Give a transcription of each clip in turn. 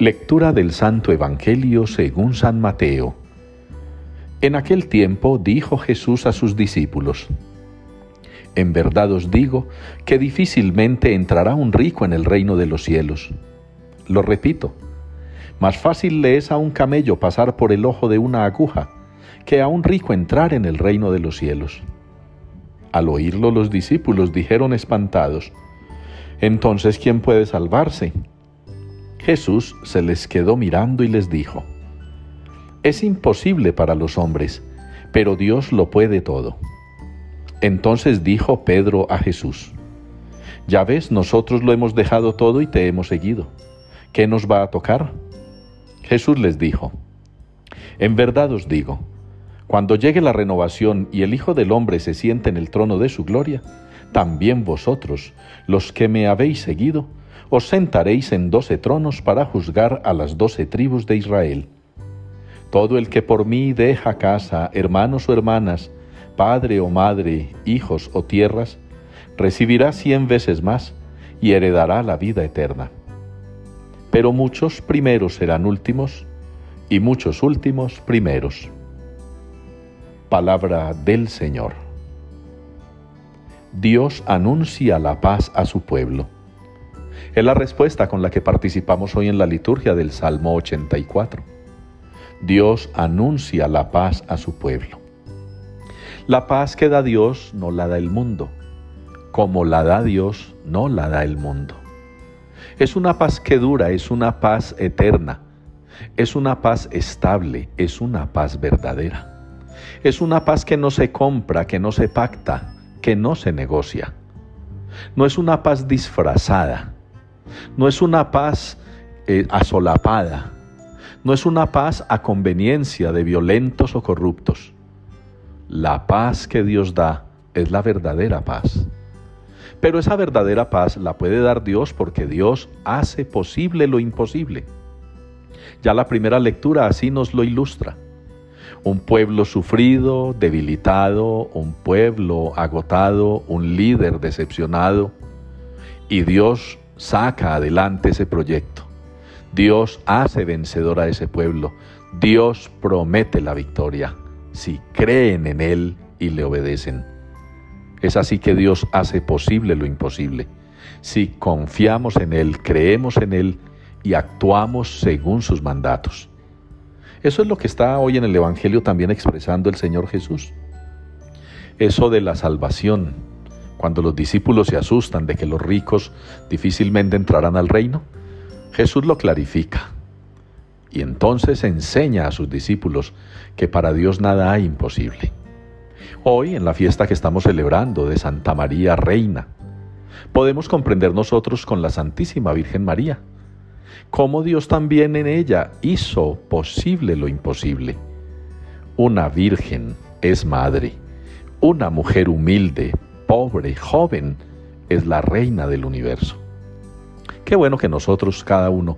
Lectura del Santo Evangelio según San Mateo. En aquel tiempo dijo Jesús a sus discípulos, En verdad os digo que difícilmente entrará un rico en el reino de los cielos. Lo repito, más fácil le es a un camello pasar por el ojo de una aguja que a un rico entrar en el reino de los cielos. Al oírlo los discípulos dijeron espantados, Entonces, ¿quién puede salvarse? Jesús se les quedó mirando y les dijo, Es imposible para los hombres, pero Dios lo puede todo. Entonces dijo Pedro a Jesús, Ya ves, nosotros lo hemos dejado todo y te hemos seguido. ¿Qué nos va a tocar? Jesús les dijo, En verdad os digo, cuando llegue la renovación y el Hijo del Hombre se siente en el trono de su gloria, también vosotros, los que me habéis seguido, os sentaréis en doce tronos para juzgar a las doce tribus de Israel. Todo el que por mí deja casa, hermanos o hermanas, padre o madre, hijos o tierras, recibirá cien veces más y heredará la vida eterna. Pero muchos primeros serán últimos y muchos últimos primeros. Palabra del Señor. Dios anuncia la paz a su pueblo. Es la respuesta con la que participamos hoy en la liturgia del Salmo 84. Dios anuncia la paz a su pueblo. La paz que da Dios no la da el mundo, como la da Dios no la da el mundo. Es una paz que dura, es una paz eterna, es una paz estable, es una paz verdadera. Es una paz que no se compra, que no se pacta, que no se negocia. No es una paz disfrazada, no es una paz eh, asolapada, no es una paz a conveniencia de violentos o corruptos. La paz que Dios da es la verdadera paz. Pero esa verdadera paz la puede dar Dios porque Dios hace posible lo imposible. Ya la primera lectura así nos lo ilustra. Un pueblo sufrido, debilitado, un pueblo agotado, un líder decepcionado. Y Dios saca adelante ese proyecto. Dios hace vencedor a ese pueblo. Dios promete la victoria si creen en Él y le obedecen. Es así que Dios hace posible lo imposible. Si confiamos en Él, creemos en Él y actuamos según sus mandatos. Eso es lo que está hoy en el Evangelio también expresando el Señor Jesús. Eso de la salvación, cuando los discípulos se asustan de que los ricos difícilmente entrarán al reino, Jesús lo clarifica y entonces enseña a sus discípulos que para Dios nada hay imposible. Hoy, en la fiesta que estamos celebrando de Santa María Reina, podemos comprender nosotros con la Santísima Virgen María, cómo Dios también en ella hizo posible lo imposible. Una virgen es madre, una mujer humilde, pobre, joven, es la reina del universo. Qué bueno que nosotros, cada uno,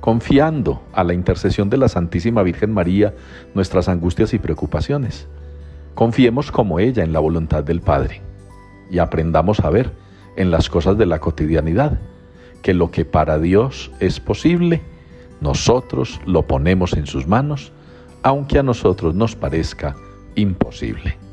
confiando a la intercesión de la Santísima Virgen María nuestras angustias y preocupaciones, confiemos como ella en la voluntad del Padre y aprendamos a ver en las cosas de la cotidianidad que lo que para Dios es posible, nosotros lo ponemos en sus manos, aunque a nosotros nos parezca imposible.